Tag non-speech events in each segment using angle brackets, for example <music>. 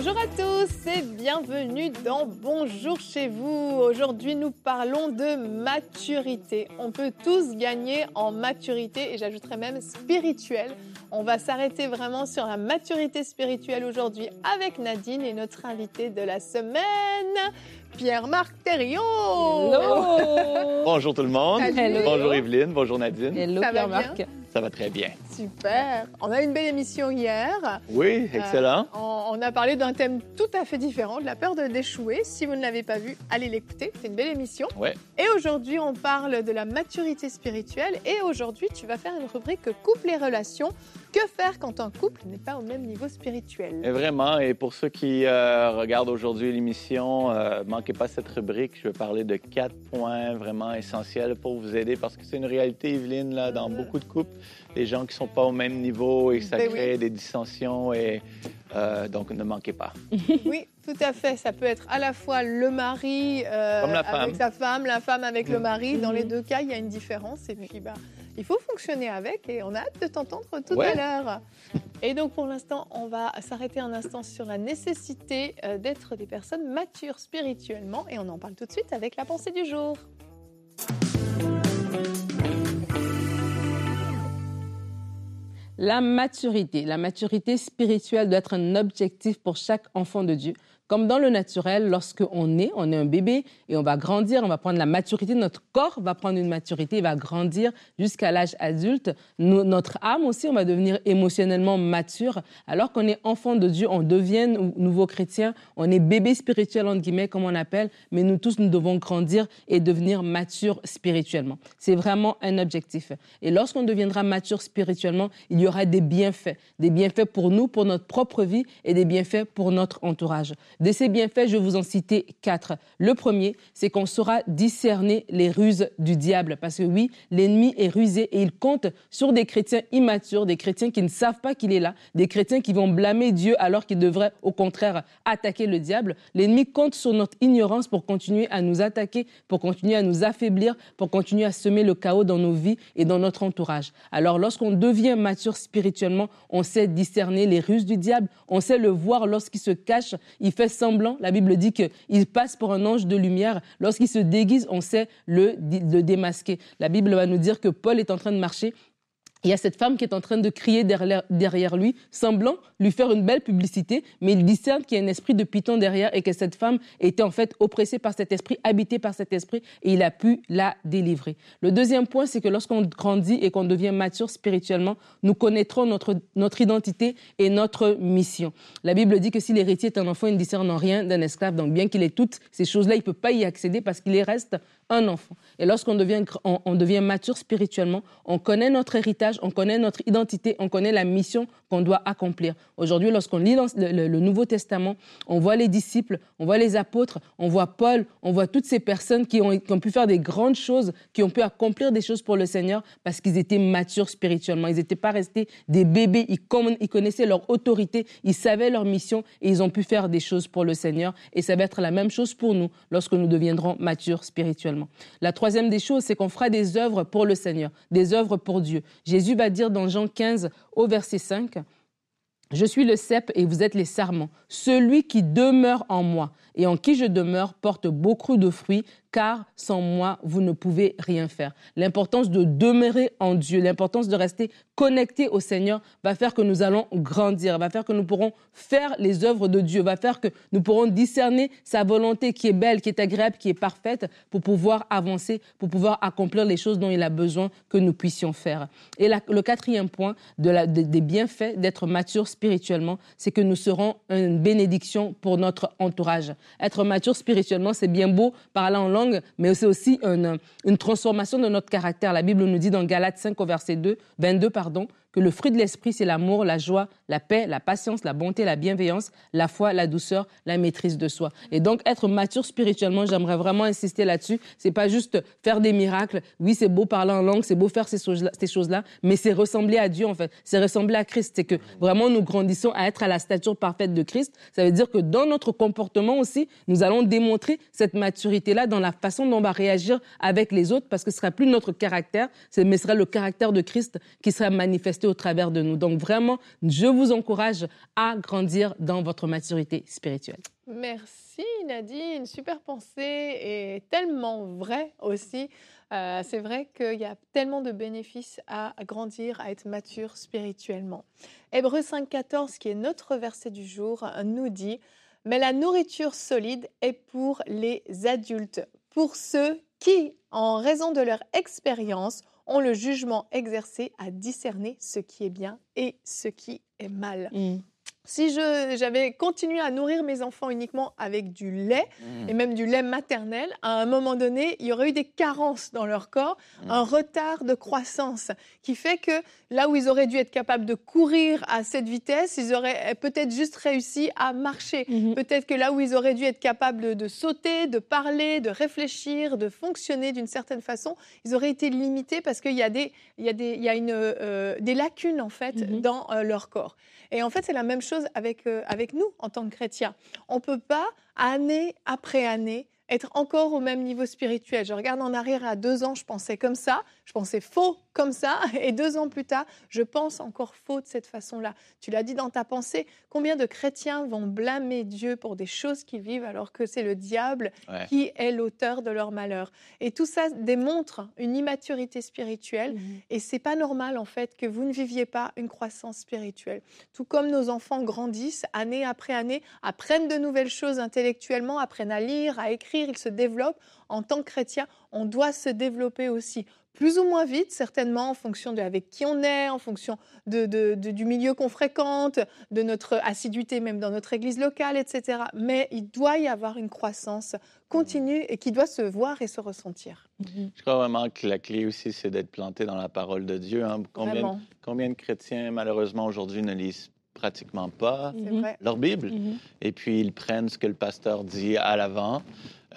Bonjour à tous et bienvenue dans Bonjour chez vous. Aujourd'hui, nous parlons de maturité. On peut tous gagner en maturité et j'ajouterais même spirituelle. On va s'arrêter vraiment sur la maturité spirituelle aujourd'hui avec Nadine et notre invité de la semaine, Pierre-Marc Thériault. Bonjour tout le monde. Bonjour Evelyne. Bonjour Nadine. Hello Pierre-Marc. Ça va très bien. Super. On a eu une belle émission hier. Oui, excellent. Euh, on, on a parlé d'un thème tout à fait différent, de la peur de d'échouer. Si vous ne l'avez pas vu, allez l'écouter. C'est une belle émission. Ouais. Et aujourd'hui, on parle de la maturité spirituelle. Et aujourd'hui, tu vas faire une rubrique couple et relations. Que faire quand un couple n'est pas au même niveau spirituel? Et vraiment, et pour ceux qui euh, regardent aujourd'hui l'émission, euh, manquez pas cette rubrique. Je vais parler de quatre points vraiment essentiels pour vous aider parce que c'est une réalité, Evelyne, là, dans beaucoup de couples. Les gens qui sont pas au même niveau et ça Ben crée des dissensions et euh, donc ne manquez pas. <laughs> Oui, tout à fait. Ça peut être à la fois le mari euh, avec sa femme, la femme avec le Mm. mari. Dans les deux cas, il y a une différence. Et puis, bah, il faut fonctionner avec. Et on a hâte de t'entendre tout Ouais. à l'heure. Et donc, pour l'instant, on va s'arrêter un instant sur la nécessité euh, d'être des personnes matures spirituellement. Et on en parle tout de suite avec la pensée du jour. La maturité. La maturité spirituelle doit être un objectif pour chaque enfant de Dieu. Comme dans le naturel, lorsqu'on est, on est un bébé et on va grandir, on va prendre la maturité, notre corps va prendre une maturité, il va grandir jusqu'à l'âge adulte. Notre âme aussi, on va devenir émotionnellement mature. Alors qu'on est enfant de Dieu, on devient nou- nouveau chrétien, on est bébé spirituel, entre guillemets, comme on appelle, mais nous tous, nous devons grandir et devenir matures spirituellement. C'est vraiment un objectif. Et lorsqu'on deviendra mature spirituellement, il y aura des bienfaits. Des bienfaits pour nous, pour notre propre vie et des bienfaits pour notre entourage. De ces bienfaits, je vais vous en citer quatre. Le premier, c'est qu'on saura discerner les ruses du diable. Parce que oui, l'ennemi est rusé et il compte sur des chrétiens immatures, des chrétiens qui ne savent pas qu'il est là, des chrétiens qui vont blâmer Dieu alors qu'ils devraient au contraire attaquer le diable. L'ennemi compte sur notre ignorance pour continuer à nous attaquer, pour continuer à nous affaiblir, pour continuer à semer le chaos dans nos vies et dans notre entourage. Alors lorsqu'on devient mature spirituellement, on sait discerner les ruses du diable, on sait le voir lorsqu'il se cache, il fait semblant. La Bible dit qu'il passe pour un ange de lumière. Lorsqu'il se déguise, on sait le, le démasquer. La Bible va nous dire que Paul est en train de marcher il y a cette femme qui est en train de crier derrière, lui, semblant lui faire une belle publicité, mais il discerne qu'il y a un esprit de python derrière et que cette femme était en fait oppressée par cet esprit, habitée par cet esprit, et il a pu la délivrer. Le deuxième point, c'est que lorsqu'on grandit et qu'on devient mature spirituellement, nous connaîtrons notre, notre identité et notre mission. La Bible dit que si l'héritier est un enfant, il ne discerne en rien d'un esclave. Donc bien qu'il ait toutes ces choses-là, il ne peut pas y accéder parce qu'il reste un enfant. Et lorsqu'on devient, on, devient mature spirituellement, on connaît notre héritage, on connaît notre identité, on connaît la mission qu'on doit accomplir. Aujourd'hui, lorsqu'on lit le, Nouveau Testament, on voit les disciples, on voit les apôtres, on voit Paul, on voit toutes ces personnes qui ont, pu faire des grandes choses, qui ont pu accomplir des choses pour le Seigneur parce qu'ils étaient matures spirituellement. Ils n'étaient pas restés des bébés, ils connaissaient leur autorité, ils savaient leur mission et ils ont pu faire des choses pour le Seigneur. Et ça va être la même chose pour nous lorsque nous deviendrons matures spirituellement. La troisième des choses, c'est qu'on fera des œuvres pour le Seigneur, des œuvres pour Dieu. Jésus va dire dans Jean 15 au verset 5, je suis le cep et vous êtes les sarments. Celui qui demeure en moi et en qui je demeure porte beaucoup de fruits, car sans moi, vous ne pouvez rien faire. L'importance de demeurer en Dieu, l'importance de rester connecté au Seigneur va faire que nous allons grandir, va faire que nous pourrons faire les œuvres de Dieu, va faire que nous pourrons discerner sa volonté qui est belle, qui est agréable, qui est parfaite pour pouvoir avancer, pour pouvoir accomplir les choses dont il a besoin que nous puissions faire. Et le quatrième point des bienfaits d'être mature spirituellement, c'est que nous serons une bénédiction pour notre entourage. Être mature spirituellement, c'est bien beau parler en langue, mais c'est aussi une, une transformation de notre caractère. La Bible nous dit dans Galates 5 au verset 2, 22, pardon, que le fruit de l'esprit, c'est l'amour, la joie, la paix, la patience, la bonté, la bienveillance, la foi, la douceur, la maîtrise de soi. Et donc, être mature spirituellement, j'aimerais vraiment insister là-dessus. C'est pas juste faire des miracles. Oui, c'est beau parler en langue, c'est beau faire ces choses-là, ces choses-là, mais c'est ressembler à Dieu, en fait. C'est ressembler à Christ. C'est que vraiment nous grandissons à être à la stature parfaite de Christ. Ça veut dire que dans notre comportement aussi, nous allons démontrer cette maturité-là dans la façon dont on va réagir avec les autres parce que ce sera plus notre caractère, mais ce sera le caractère de Christ qui sera manifesté au travers de nous. Donc vraiment, je vous encourage à grandir dans votre maturité spirituelle. Merci Nadine, super pensée et tellement vrai aussi. Euh, c'est vrai qu'il y a tellement de bénéfices à grandir, à être mature spirituellement. Hébreu 5.14, qui est notre verset du jour, nous dit, mais la nourriture solide est pour les adultes, pour ceux qui, en raison de leur expérience, ont le jugement exercé à discerner ce qui est bien et ce qui est mal. Mm. Si j'avais continué à nourrir mes enfants uniquement avec du lait, mmh. et même du lait maternel, à un moment donné, il y aurait eu des carences dans leur corps, mmh. un retard de croissance, qui fait que là où ils auraient dû être capables de courir à cette vitesse, ils auraient peut-être juste réussi à marcher. Mmh. Peut-être que là où ils auraient dû être capables de, sauter, de parler, de réfléchir, de fonctionner d'une certaine façon, ils auraient été limités parce qu'il y a des, il y a des, il y a une, euh, des lacunes en fait dans euh, leur corps. Et en fait, c'est la même chose avec, euh, avec nous en tant que chrétiens. On ne peut pas, année après année, être encore au même niveau spirituel. Je regarde en arrière à deux ans, je pensais comme ça, je pensais faux comme ça, <laughs> et deux ans plus tard, je pense encore faux de cette façon-là. Tu l'as dit dans ta pensée, combien de chrétiens vont blâmer Dieu pour des choses qu'ils vivent alors que c'est le diable qui est l'auteur de leur malheur? Et tout ça démontre une immaturité spirituelle, et mhm. et c'est pas normal en fait que vous ne viviez pas une croissance spirituelle. Tout comme nos enfants grandissent année après année, apprennent de nouvelles choses intellectuellement, apprennent à lire, à écrire il se développe. En tant que chrétien, on doit se développer aussi plus ou moins vite, certainement, en fonction de avec qui on est, en fonction de, du milieu qu'on fréquente, de notre assiduité même dans notre église locale, etc. Mais il doit y avoir une croissance continue et qui doit se voir et se ressentir. Je crois vraiment que la clé aussi, c'est d'être planté dans la parole de Dieu. Hein. Combien, combien de chrétiens, malheureusement, aujourd'hui, ne lisent pratiquement pas leur Bible? Mm-hmm. Et puis, ils prennent ce que le pasteur dit à l'avant.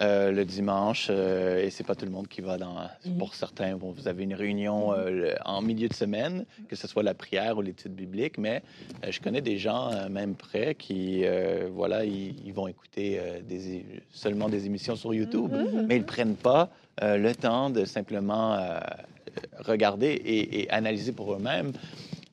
Euh, le dimanche, euh, et c'est pas tout le monde qui va dans. Mm-hmm. Pour certains, vous avez une réunion mm-hmm. euh, en milieu de semaine, que ce soit la prière ou l'étude biblique, mais je connais des gens, même près, qui, voilà, ils, vont écouter des, seulement des émissions sur YouTube, mais ils prennent pas le temps de simplement regarder et, et analyser pour eux-mêmes.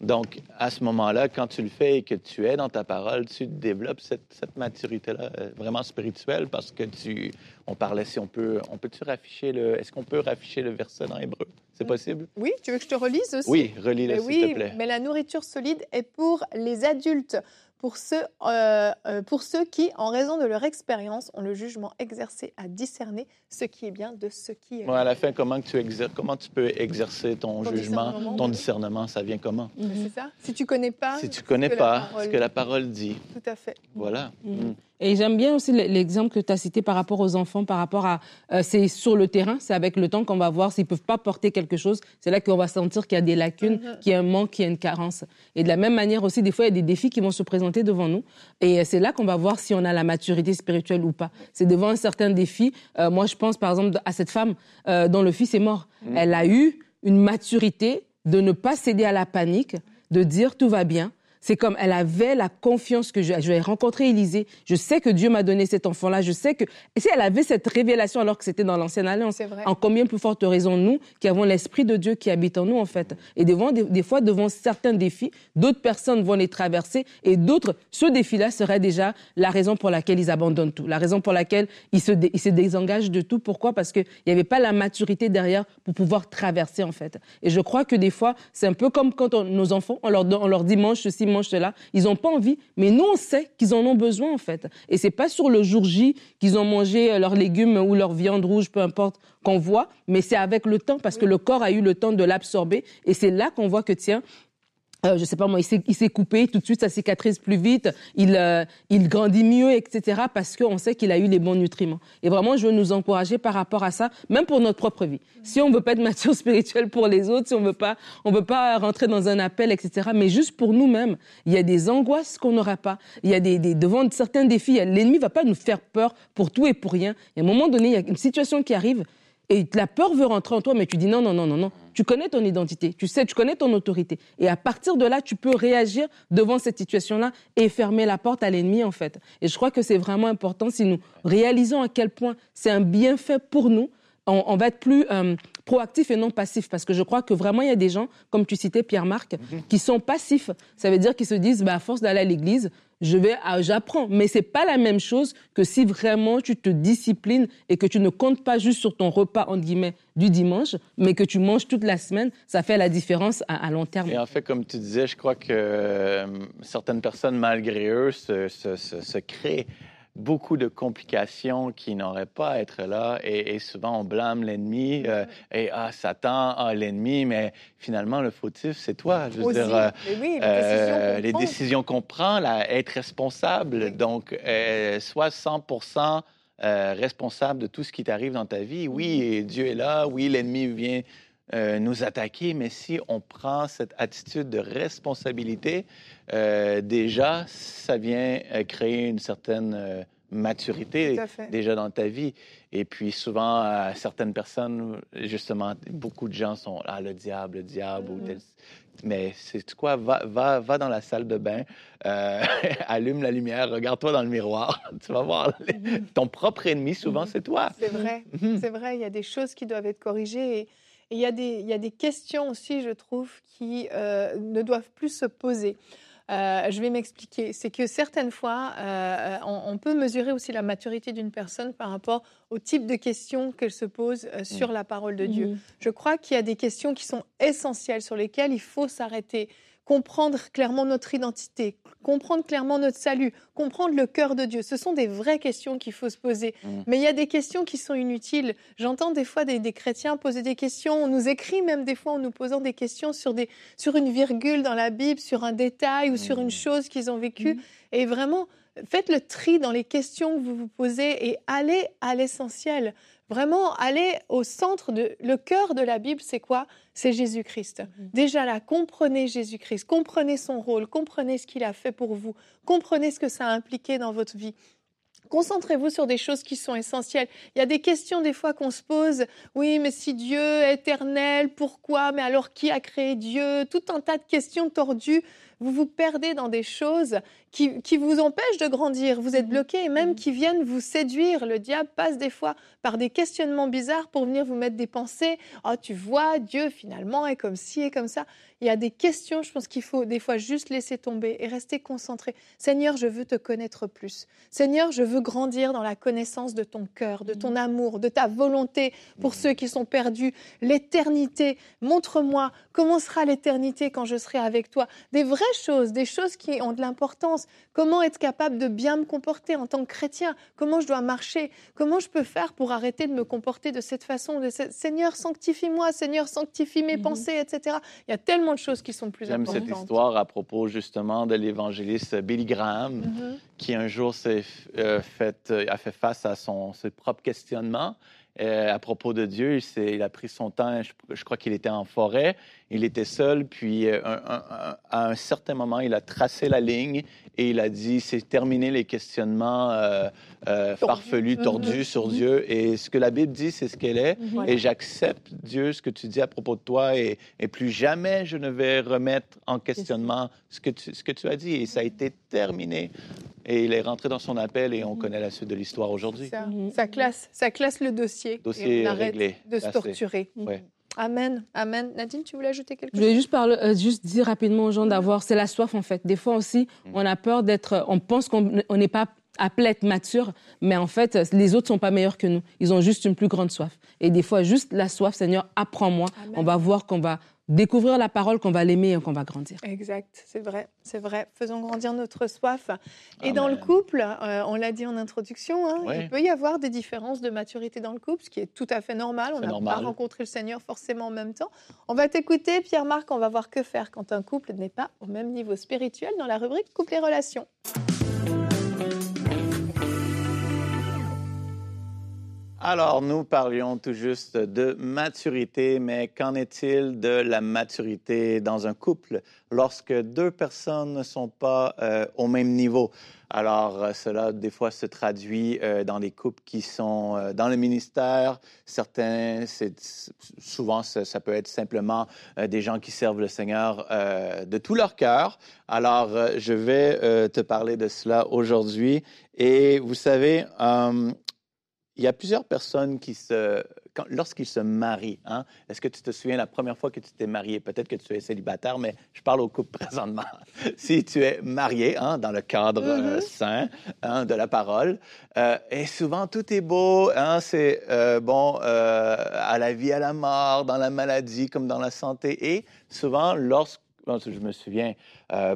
Donc, à ce moment-là, quand tu le fais et que tu es dans ta parole, tu développes cette, cette maturité-là euh, vraiment spirituelle parce que tu, on parlait si on peut, on peut-tu rafficher le, est-ce qu'on peut rafficher le verset dans Hébreu? C'est possible? Oui, tu veux que je te relise aussi? Oui, relis-le, s'il te plaît. Mais la nourriture solide est pour les adultes pour ceux, euh, euh, pour ceux qui, en raison de leur expérience, ont le jugement exercé à discerner ce qui est bien de ce qui est ouais, À la fin, comment, tu exerces, comment tu peux exercer ton, jugement, ton discernement, ça vient comment? C'est ça? Si tu connais pas, si tu connais pas ce que la parole dit. Tout à fait. Voilà. Mm. Et j'aime bien aussi l'exemple que tu as cité par rapport aux enfants, par rapport à euh, c'est sur le terrain, c'est avec le temps qu'on va voir s'ils peuvent pas porter quelque chose. C'est là qu'on va sentir qu'il y a des lacunes, mm-hmm. qu'il y a un manque, qu'il y a une carence. Et de la même manière aussi, des fois, il y a des défis qui vont se présenter devant nous. Et c'est là qu'on va voir si on a la maturité spirituelle ou pas. C'est devant un certain défi. Euh, moi, je pense par exemple à cette femme euh, dont le fils est mort. Mm. Elle a eu une maturité de ne pas céder à la panique, de dire tout va bien, c'est comme elle avait la confiance que je, je vais rencontrer Élisée. Je sais que Dieu m'a donné cet enfant-là. Je sais que et si elle avait cette révélation alors que c'était dans l'ancienne alliance, en combien plus forte raison nous qui avons l'esprit de Dieu qui habite en nous en fait. Et devant des, fois devant certains défis, d'autres personnes vont les traverser et d'autres ce défi-là serait déjà la raison pour laquelle ils abandonnent tout, la raison pour laquelle ils se, ils se désengagent de tout. Pourquoi? Parce qu'il n'y avait pas la maturité derrière pour pouvoir traverser en fait. Et je crois que des fois c'est un peu comme quand nos enfants on leur, on leur dit mange ceci mangent cela. Ils n'ont pas envie, mais nous, on sait qu'ils en ont besoin, en fait. Et c'est pas sur le jour J qu'ils ont mangé euh, leurs légumes ou leur viande rouge, peu importe, qu'on voit, mais c'est avec le temps, parce que le corps a eu le temps de l'absorber. Et c'est là qu'on voit que, tiens, euh, je sais pas moi, il s'est coupé, tout de suite ça cicatrise plus vite, il, euh, il grandit mieux, etc. parce qu'on sait qu'il a eu les bons nutriments. Et vraiment, je veux nous encourager par rapport à ça, même pour notre propre vie. Si on veut pas être <laughs> mature spirituelle pour les autres, si on veut pas, on veut pas rentrer dans un appel, etc. Mais juste pour nous-mêmes, il y a des angoisses qu'on n'aura pas. Il y a des, des devant certains défis, l'ennemi va pas nous faire peur pour tout et pour rien. Et à un moment donné, il y a une situation qui arrive, et la peur veut rentrer en toi, mais tu dis non, non, non, non, non. Tu connais ton identité, tu sais, tu connais ton autorité. Et à partir de là, tu peux réagir devant cette situation-là et fermer la porte à l'ennemi, en fait. Et je crois que c'est vraiment important si nous réalisons à quel point c'est un bienfait pour nous. On, va être plus euh, proactif et non passif. Parce que je crois que vraiment, il y a des gens, comme tu citais Pierre-Marc, mhm. qui sont passifs. Ça veut dire qu'ils se disent, bah, à force d'aller à l'église, je vais, ah, j'apprends. Mais c'est pas la même chose que si vraiment tu te disciplines et que tu ne comptes pas juste sur ton repas, entre guillemets, du dimanche, mais que tu manges toute la semaine. Ça fait la différence à, long terme. Et en fait, comme tu disais, je crois que euh, certaines personnes, malgré eux, se, se, se créent beaucoup de complications qui n'auraient pas à être là et, souvent on blâme l'ennemi euh, et ah Satan ah l'ennemi mais finalement le fautif c'est toi. Je veux dire euh, les, décisions qu'on prend là être responsable. Donc euh, soit 100% responsable de tout ce qui t'arrive dans ta vie. Oui. Dieu est là. Oui l'ennemi vient nous attaquer, mais si on prend cette attitude de responsabilité, euh, déjà, ça vient euh, créer une certaine euh, maturité déjà dans ta vie. Et puis souvent, certaines personnes, justement, beaucoup de gens sont ah le diable, le diable. Mm-hmm. Mais c'est quoi? Va, va, va dans la salle de bain, <laughs> allume la lumière, regarde-toi dans le miroir, <laughs> tu vas voir mm-hmm. ton propre ennemi. Souvent, mm-hmm. c'est toi. C'est vrai, c'est vrai. Il y a des choses qui doivent être corrigées. Et... il y, a des, il y a des questions aussi, je trouve, qui ne doivent plus se poser. Euh, je vais m'expliquer. C'est que certaines fois, euh, on, peut mesurer aussi la maturité d'une personne par rapport au type de questions qu'elle se pose euh, sur mm. la parole de Dieu. Mm. Je crois qu'il y a des questions qui sont essentielles sur lesquelles il faut s'arrêter comprendre clairement notre identité, comprendre clairement notre salut, comprendre le cœur de Dieu. Ce sont des vraies questions qu'il faut se poser. Mmh. Mais il y a des questions qui sont inutiles. J'entends des fois des, chrétiens poser des questions. On nous écrit même des fois en nous posant des questions sur, des, sur une virgule dans la Bible, sur un détail ou sur une mmh. chose qu'ils ont vécue. Mmh. Et vraiment, faites le tri dans les questions que vous vous posez et allez à l'essentiel. Vraiment, aller au centre de... Le cœur de la Bible, c'est quoi? C'est Jésus-Christ. Mhm. Déjà là, comprenez Jésus-Christ, comprenez son rôle, comprenez ce qu'il a fait pour vous, comprenez ce que ça a impliqué dans votre vie. Concentrez-vous sur des choses qui sont essentielles. Il y a des questions des fois qu'on se pose. Oui, mais si Dieu est éternel, pourquoi? Mais alors qui a créé Dieu? Tout un tas de questions tordues vous vous perdez dans des choses qui, qui vous empêchent de grandir. Vous êtes mmh. bloqué et même mmh. qui viennent vous séduire. Le diable passe des fois par des questionnements bizarres pour venir vous mettre des pensées. Oh, tu vois, Dieu finalement est comme ci et comme ça. Il y a des questions, je pense qu'il faut des fois juste laisser tomber et rester concentré. Seigneur, je veux te connaître plus. Seigneur, je veux grandir dans la connaissance de ton cœur, de ton mmh. amour, de ta volonté pour ceux qui sont perdus. L'éternité, montre-moi comment sera l'éternité quand je serai avec toi. Des vraies choses, des choses qui ont de l'importance. Comment être capable de bien me comporter en tant que chrétien? Comment je dois marcher? Comment je peux faire pour arrêter de me comporter de cette façon Seigneur, sanctifie-moi, Seigneur, sanctifie mes mhm. pensées, etc. Il y a tellement de choses qui sont plus importantes. J'aime cette histoire à propos justement de l'évangéliste Billy Graham, mhm. Qui un jour s'est euh, fait, euh, a fait face à son, ses propres questionnements. Euh, à propos de Dieu. Il, a pris son temps, je, crois qu'il était en forêt, il était seul, puis à un certain moment, il a tracé la ligne et il a dit, c'est terminé les questionnements euh, farfelus, mm-hmm. tordus sur mm-hmm. Dieu. Et ce que la Bible dit, c'est ce qu'elle est. Mm-hmm. Et j'accepte, Dieu, ce que tu dis à propos de toi, et, plus jamais je ne vais remettre en questionnement ce que ce que tu as dit. Et ça a été terminé et il est rentré dans son appel et on mhm. connaît la suite de l'histoire aujourd'hui. Mhm. Ça, classe, ça classe le dossier. Dossier et on arrête réglé. de se torturer. Amen, amen. Nadine, tu voulais ajouter quelque chose Je voulais juste, parler, euh, juste dire rapidement aux gens d'avoir, c'est la soif en fait. Des fois aussi, mhm. on a peur d'être, on pense qu'on n'est pas appelé à être mature, mais en fait, les autres sont pas meilleurs que nous. Ils ont juste une plus grande soif. Et des fois, juste la soif, Seigneur, apprends-moi. On va voir qu'on va découvrir la parole qu'on va l'aimer et qu'on va grandir. Exact, c'est vrai, c'est vrai. Faisons grandir notre soif. Et dans le couple, euh, on l'a dit en introduction, hein, il peut y avoir des différences de maturité dans le couple, ce qui est tout à fait normal. On n'a pas rencontré le Seigneur forcément en même temps. On va t'écouter, Pierre-Marc, on va voir que faire quand un couple n'est pas au même niveau spirituel dans la rubrique Couple et relations. Alors, nous parlions tout juste de maturité, mais qu'en est-il de la maturité dans un couple lorsque deux personnes ne sont pas euh, au même niveau? Alors, euh, cela, des fois, se traduit euh, dans des couples qui sont dans le ministère. Certains, souvent, ça, peut être simplement des gens qui servent le Seigneur de tout leur cœur. Alors, je vais te parler de cela aujourd'hui. Et vous savez, il y a plusieurs personnes qui se, lorsqu'ils se marient, hein, est-ce que tu te souviens la première fois que tu t'es marié? Peut-être que tu es célibataire, mais je parle au couple <laughs> présentement. si tu es marié, hein, dans le cadre euh, mm-hmm. saint hein, de la parole, euh, et souvent tout est beau, hein, c'est euh, bon, à la vie, à la mort, dans la maladie comme dans la santé, et souvent lorsque je me souviens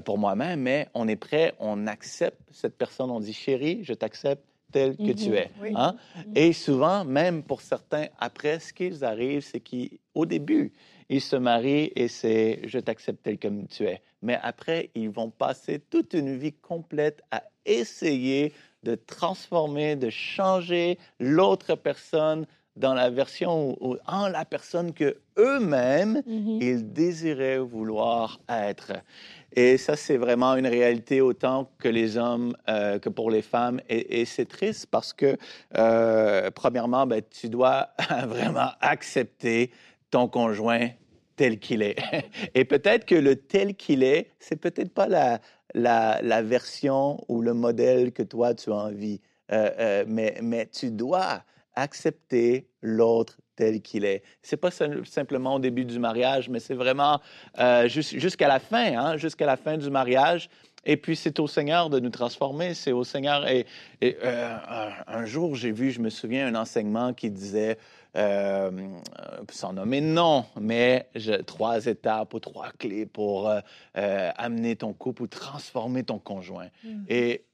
pour moi-même, mais on est prêt, on accepte cette personne, on dit chérie, je t'accepte, tel que tu mhm. es. Hein? Mhm. Et souvent, même pour certains, après, ce qu'ils arrivent, c'est qu'au début, ils se marient et c'est je t'accepte tel que tu es. Mais après, ils vont passer toute une vie complète à essayer de transformer, de changer l'autre personne dans la version ou en la personne que eux-mêmes mhm. ils désiraient vouloir être. Et ça, c'est vraiment une réalité autant que les hommes euh, que pour les femmes. Et, c'est triste parce que, euh, premièrement, ben, tu dois <laughs> vraiment accepter ton conjoint tel qu'il est. <laughs> Et peut-être que le tel qu'il est, c'est peut-être pas la, la, version ou le modèle que toi, tu as envie. Euh, mais, mais tu dois accepter l'autre tel qu'il est. C'est pas simplement au début du mariage, mais c'est vraiment euh, jusqu'à la fin, hein, jusqu'à la fin du mariage. Et puis c'est au Seigneur de nous transformer, c'est au Seigneur. Et, euh, un jour, j'ai vu, je me souviens, un enseignement qui disait, euh, sans nommer non, mais trois étapes ou trois clés pour euh, amener ton couple ou transformer ton conjoint. Mm. Et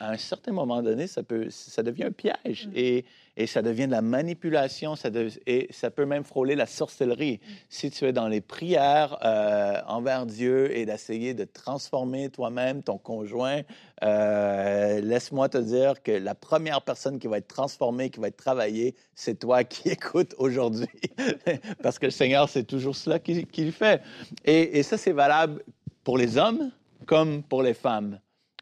à un certain moment donné, ça, peut, ça devient un piège mm. et, et, ça devient de la manipulation ça et ça peut même frôler la sorcellerie. Mm. Si tu es dans les prières euh, envers Dieu et d'essayer de transformer toi-même, ton conjoint, euh, laisse-moi te dire que la première personne qui va être transformée, qui va être travaillée, c'est toi qui <laughs> écoutes aujourd'hui. <laughs> Parce que le Seigneur, c'est toujours cela qu'il fait. Et, et ça, c'est valable pour les hommes comme pour les femmes.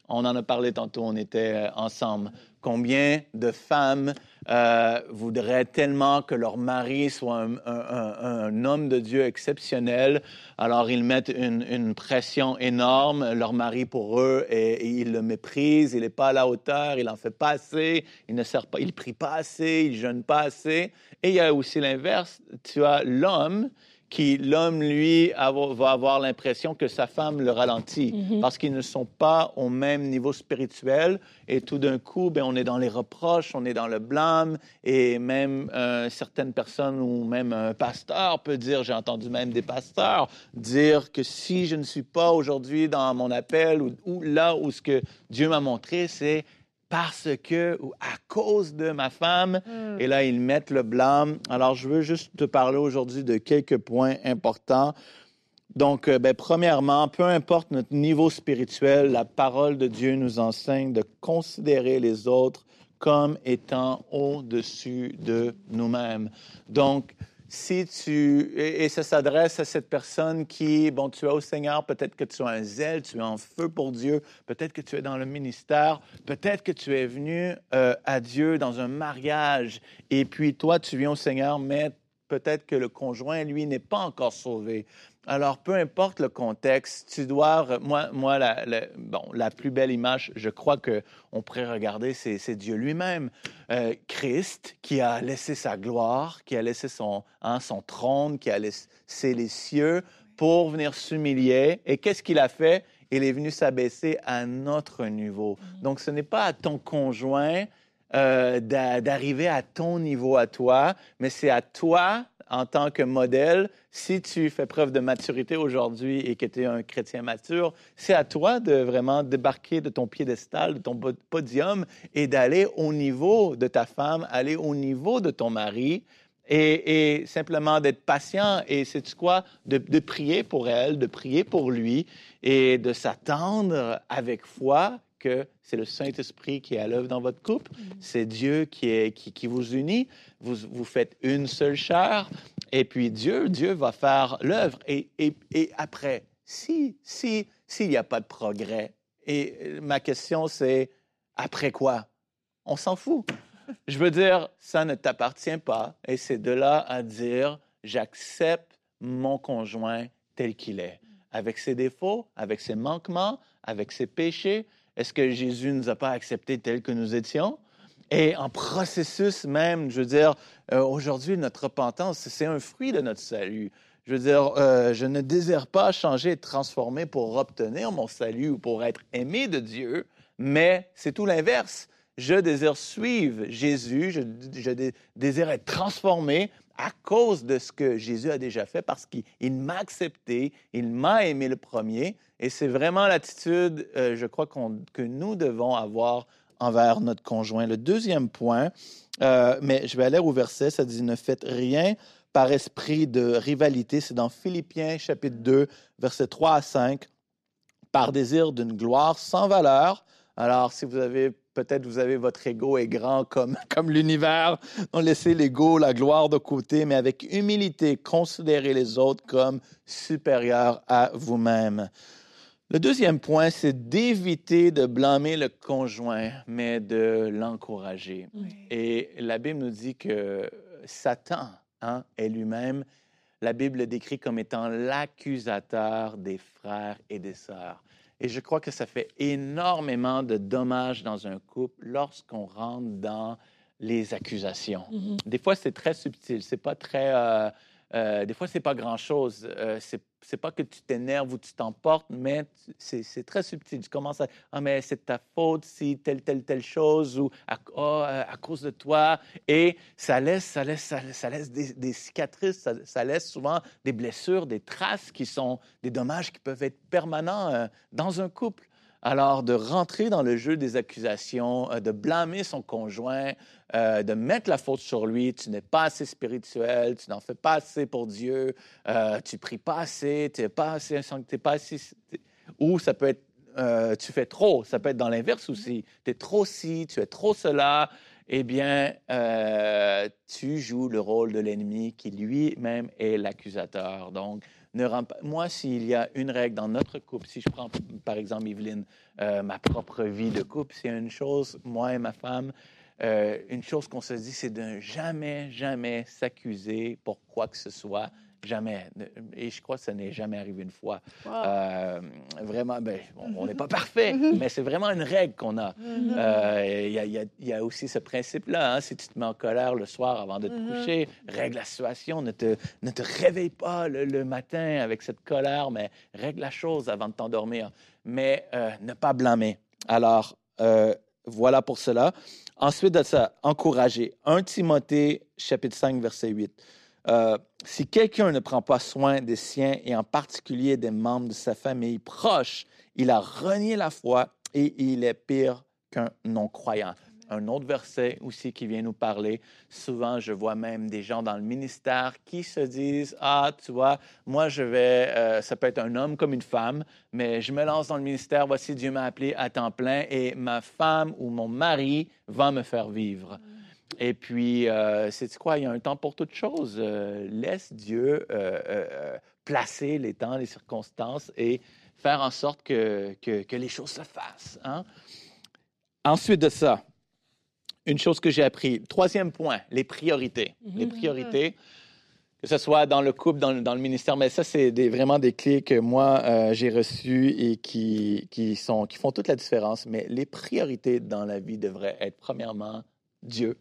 On en a parlé tantôt, on était euh, ensemble. Combien de femmes euh, voudraient tellement que leur mari soit un, homme de Dieu exceptionnel, alors ils mettent une, pression énorme, leur mari pour eux, et, ils le méprisent, il n'est pas à la hauteur, il n'en fait pas assez, il ne sert pas, il prie pas assez, il jeûne pas assez. Et il y a aussi l'inverse, tu as l'homme qui, l'homme, lui, va avoir l'impression que sa femme le ralentit mhm. parce qu'ils ne sont pas au même niveau spirituel. Et tout d'un coup, ben, on est dans les reproches, on est dans le blâme. Et même euh, certaines personnes ou même un pasteur peut dire, j'ai entendu même des pasteurs dire que si je ne suis pas aujourd'hui dans mon appel ou, ou là où ce que Dieu m'a montré, c'est parce que ou à cause de ma femme. Hmm. Et là, ils mettent le blâme. Alors, je veux juste te parler aujourd'hui de quelques points importants. Donc, euh, ben, premièrement, peu importe notre niveau spirituel, la parole de Dieu nous enseigne de considérer les autres comme étant au-dessus de nous-mêmes. Donc, si tu et, ça s'adresse à cette personne qui bon tu es au Seigneur peut-être que tu as un zèle tu es en feu pour Dieu peut-être que tu es dans le ministère peut-être que tu es venu euh, à Dieu dans un mariage et puis toi tu viens au Seigneur mais peut-être que le conjoint lui n'est pas encore sauvé alors, peu importe le contexte, tu dois. Moi, moi la, bon, la plus belle image, je crois qu'on pourrait regarder, c'est Dieu lui-même. Euh, Christ, qui a laissé sa gloire, qui a laissé son, hein, son trône, qui a laissé les cieux pour venir s'humilier. Et qu'est-ce qu'il a fait? Il est venu s'abaisser à notre niveau. Mm-hmm. Donc, ce n'est pas à ton conjoint euh, d'arriver à ton niveau à toi, mais c'est à toi en tant que modèle, si tu fais preuve de maturité aujourd'hui et que tu es un chrétien mature, c'est à toi de vraiment débarquer de ton piédestal, de ton podium et d'aller au niveau de ta femme, aller au niveau de ton mari et, simplement d'être patient. Et c'est quoi? De, de, prier pour elle, de prier pour lui et de s'attendre avec foi que c'est le Saint-Esprit qui est à l'œuvre dans votre couple, mm. c'est Dieu qui, est, qui, qui, vous unit, vous, vous faites une seule chair, et puis Dieu, Dieu va faire l'œuvre. Et, et, et, après, si, si, s'il n'y a pas de progrès, et ma question c'est, après quoi? On s'en fout. Je veux dire, ça ne t'appartient pas, et c'est de là à dire, j'accepte mon conjoint tel qu'il est, avec ses défauts, avec ses manquements, avec ses péchés, est-ce que Jésus ne nous a pas acceptés tels que nous étions? Et en processus même, je veux dire, euh, aujourd'hui, notre repentance, c'est un fruit de notre salut. Je veux dire, euh, je ne désire pas changer et transformer pour obtenir mon salut ou pour être aimé de Dieu, mais c'est tout l'inverse. Je désire suivre Jésus, je, je désire être transformé à cause de ce que Jésus a déjà fait, parce qu'il m'a accepté, il m'a aimé le premier, et c'est vraiment l'attitude, euh, je crois, que nous devons avoir envers notre conjoint. Le deuxième point, euh, mais je vais aller au verset, ça dit ne faites rien par esprit de rivalité. C'est dans Philippiens chapitre 2, versets 3 à 5, par désir d'une gloire sans valeur. Alors, si vous avez peut-être vous avez votre ego est grand comme, <laughs> comme l'univers. Non, laissez l'ego, la gloire de côté, mais avec humilité, considérez les autres comme supérieurs à vous-même. Le deuxième point, c'est d'éviter de blâmer le conjoint, mais de l'encourager. Et la Bible nous dit que Satan hein, est lui-même, la Bible le décrit comme étant l'accusateur des frères et des sœurs. Et je crois que ça fait énormément de dommages dans un couple lorsqu'on rentre dans les accusations. Mm-hmm. Des fois, c'est très subtil, c'est pas très... Euh, euh, des fois, c'est pas grand-chose. Euh, c'est pas que tu t'énerves ou tu t'emportes, mais c'est très subtil. Tu commences à Ah, mais c'est ta faute si telle, telle, telle chose ou à, oh, à cause de toi. Et ça laisse, ça laisse, ça, laisse des, cicatrices, ça, ça, laisse souvent des blessures, des traces qui sont des dommages qui peuvent être permanents euh, dans un couple. Alors, de rentrer dans le jeu des accusations, euh, de blâmer son conjoint, euh, de mettre la faute sur lui, tu n'es pas assez spirituel, tu n'en fais pas assez pour Dieu, euh, tu pries pas assez, tu n'es pas assez, t'es pas assez, ou ça peut être, tu fais trop, ça peut être dans l'inverse aussi, tu es trop ci, tu es trop cela, eh bien, tu joues le rôle de l'ennemi qui lui-même est l'accusateur. Donc, moi, s'il y a une règle dans notre couple, si je prends par exemple, Evelyne, euh, ma propre vie de couple, c'est une chose, moi et ma femme, euh, une chose qu'on se dit, c'est de jamais, jamais s'accuser pour quoi que ce soit Jamais. Et je crois que ça n'est jamais arrivé une fois. Euh, vraiment, ben, on n'est pas parfait, mais c'est vraiment une règle qu'on a. Mhm. Euh, il y, a aussi ce principe-là. Hein, si tu te mets en colère le soir avant de te coucher, règle la situation. Ne te, ne te réveille pas le, matin avec cette colère, mais règle la chose avant de t'endormir. Mais euh, ne pas blâmer. Alors, voilà pour cela. Ensuite de ça, encourager. 1 Timothée, chapitre 5, verset 8. Si quelqu'un ne prend pas soin des siens et en particulier des membres de sa famille proche, il a renié la foi et il est pire qu'un non-croyant. Un autre verset aussi qui vient nous parler. Souvent, je vois même des gens dans le ministère qui se disent Ah, tu vois, moi, je vais, euh, ça peut être un homme comme une femme, mais je me lance dans le ministère. Voici, Dieu m'a appelé à temps plein et ma femme ou mon mari va me faire vivre. Et puis, euh, c'est quoi? Il y a un temps pour toute chose. Euh, laisse Dieu euh, placer les temps, les circonstances et faire en sorte que, que, les choses se fassent. Hein? Ensuite de ça, une chose que j'ai appris, troisième point, les priorités. Mm-hmm. Les priorités, que ce soit dans le couple, dans, dans le ministère, mais ça, c'est vraiment des clés que moi, j'ai reçues et qui, qui, sont, qui font toute la différence. Mais les priorités dans la vie devraient être, premièrement, Dieu.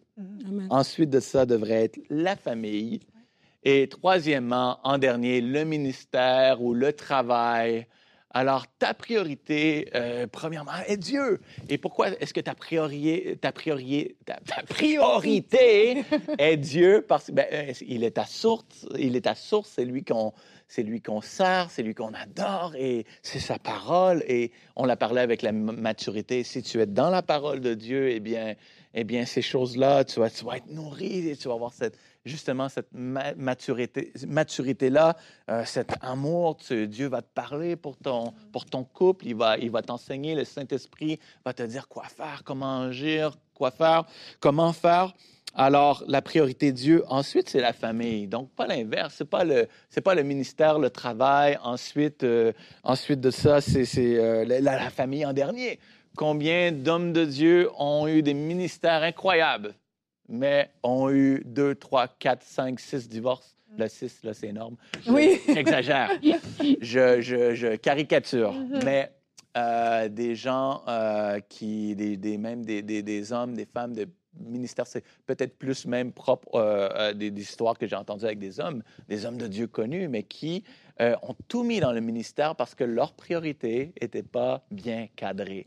Ensuite de ça devrait être la famille. Et troisièmement, en dernier, le ministère ou le travail. Alors, ta priorité, euh, premièrement, est Dieu. Et pourquoi est-ce que ta, ta, priorité <laughs> est Dieu? Parce qu'il ben, euh, est ta source, il est ta source, c'est lui qu'on c'est lui qu'on sert, c'est lui qu'on adore et c'est sa parole. Et on l'a parlé avec la maturité. Si tu es dans la parole de Dieu, eh bien, eh bien ces choses-là, tu vas, tu vas être nourri et tu vas avoir cette, justement cette maturité, maturité-là, euh, cet amour. Dieu va te parler pour ton, pour ton couple, il va, il va t'enseigner, le Saint-Esprit va te dire quoi faire, comment agir, quoi faire, comment faire. Alors, la priorité de Dieu, ensuite, c'est la famille. Donc, pas l'inverse. C'est pas le, pas le ministère, le travail. Ensuite, euh, ensuite de ça, c'est, euh, la, famille en dernier. Combien d'hommes de Dieu ont eu des ministères incroyables? mais ont eu deux, trois, quatre, cinq, six divorces? Mm. Le six, là, c'est énorme. oui. J'exagère. <laughs> je, je, je, caricature. Mm-hmm. Mais euh, des gens euh, qui, des, des même des, des, des, hommes, des femmes de ministère, c'est peut-être plus même propre euh, des, histoires que j'ai entendues avec des hommes, des hommes de Dieu connus, mais qui ont tout mis dans le ministère parce que leur priorité n'était pas bien cadrée.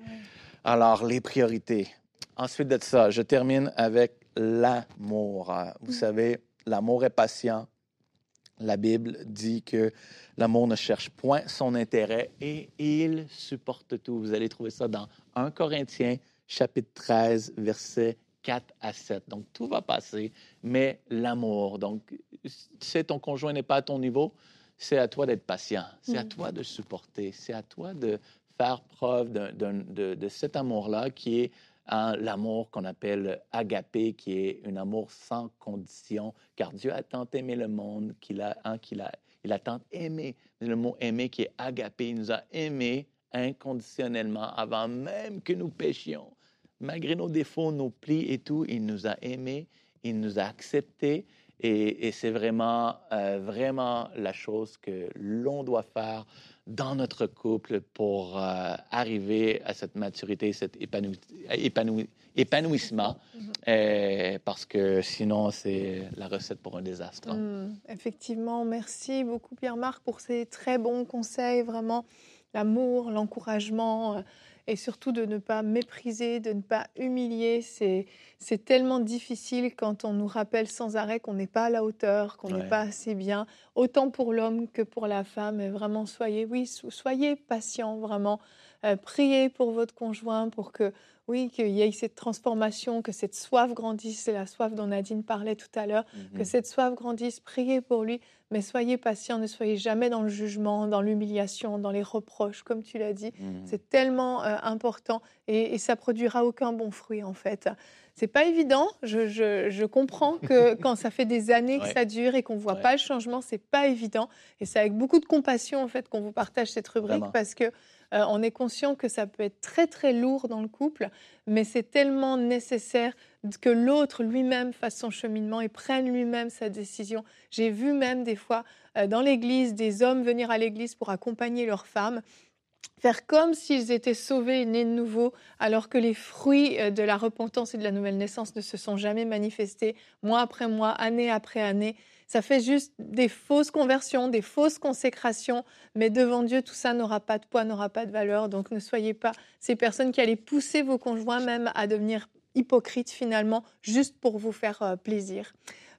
Alors, les priorités. Ensuite de ça, je termine avec l'amour. Vous mm. savez, l'amour est patient. La Bible dit que l'amour ne cherche point son intérêt et il supporte tout. Vous allez trouver ça dans 1 Corinthiens chapitre 13, versets 4 à 7. Donc, tout va passer, mais l'amour. Donc, si ton conjoint n'est pas à ton niveau, c'est à toi d'être patient, c'est à mm. toi de supporter, c'est à toi de faire preuve de, de cet amour-là qui est l'amour qu'on appelle agapé, qui est un amour sans condition, car Dieu a tant aimé le monde qu'il a, hein, qu'il a, il a tant aimé. Le mot aimer qui est agapé, il nous a aimés inconditionnellement avant même que nous péchions. Malgré nos défauts, nos plis et tout, il nous a aimés, il nous a acceptés. Et, c'est vraiment, euh, vraiment la chose que l'on doit faire dans notre couple pour euh, arriver à cette maturité, cet épanouissement, mm-hmm. euh, parce que sinon, c'est la recette pour un désastre. Mm, effectivement, merci beaucoup Pierre-Marc pour ces très bons conseils, vraiment l'amour, l'encouragement et surtout de ne pas mépriser, de ne pas humilier. C'est tellement difficile quand on nous rappelle sans arrêt qu'on n'est pas à la hauteur, qu'on n'est pas assez bien, autant pour l'homme que pour la femme. Et vraiment, soyez, oui, soyez patient, vraiment. Euh, priez pour votre conjoint pour que oui, qu'il y ait cette transformation, que cette soif grandisse, c'est la soif dont Nadine parlait tout à l'heure, que mhm. cette soif grandisse, priez pour lui, mais soyez patient, ne soyez jamais dans le jugement, dans l'humiliation, dans les reproches, comme tu l'as dit. Mhm. C'est tellement euh, important et, ça produira aucun bon fruit en fait. C'est pas évident. Je, comprends que <laughs> quand ça fait des années que ça dure et qu'on voit pas le changement, c'est pas évident. Et c'est avec beaucoup de compassion en fait qu'on vous partage cette rubrique parce que euh, on est conscient que ça peut être très très lourd dans le couple, mais c'est tellement nécessaire que l'autre lui-même fasse son cheminement et prenne lui-même sa décision. J'ai vu même des fois euh, dans l'Église des hommes venir à l'Église pour accompagner leurs femmes faire comme s'ils étaient sauvés et nés de nouveau, alors que les fruits euh, de la repentance et de la nouvelle naissance ne se sont jamais manifestés, mois après mois, année après année. Ça fait juste des fausses conversions, des fausses consécrations, mais devant Dieu, tout ça n'aura pas de poids, n'aura pas de valeur. Donc ne soyez pas ces personnes qui allaient pousser vos conjoints même à devenir hypocrites finalement, juste pour vous faire euh, plaisir.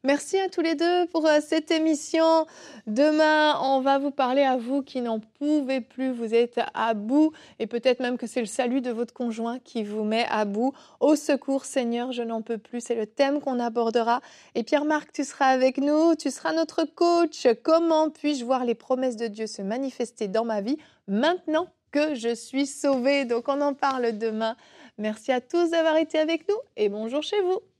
Merci à tous les deux pour euh, cette émission. Demain, on va vous parler à vous qui n'en pouvez plus. Vous êtes à bout et peut-être même que c'est le salut de votre conjoint qui vous met à bout. Au secours, Seigneur, je n'en peux plus. C'est le thème qu'on abordera. Et Pierre-Marc, tu seras avec nous. Tu seras notre coach. Comment puis-je voir les promesses de Dieu se manifester dans ma vie maintenant que je suis sauvée? Donc, on en parle demain. Merci à tous d'avoir été avec nous et bonjour chez vous.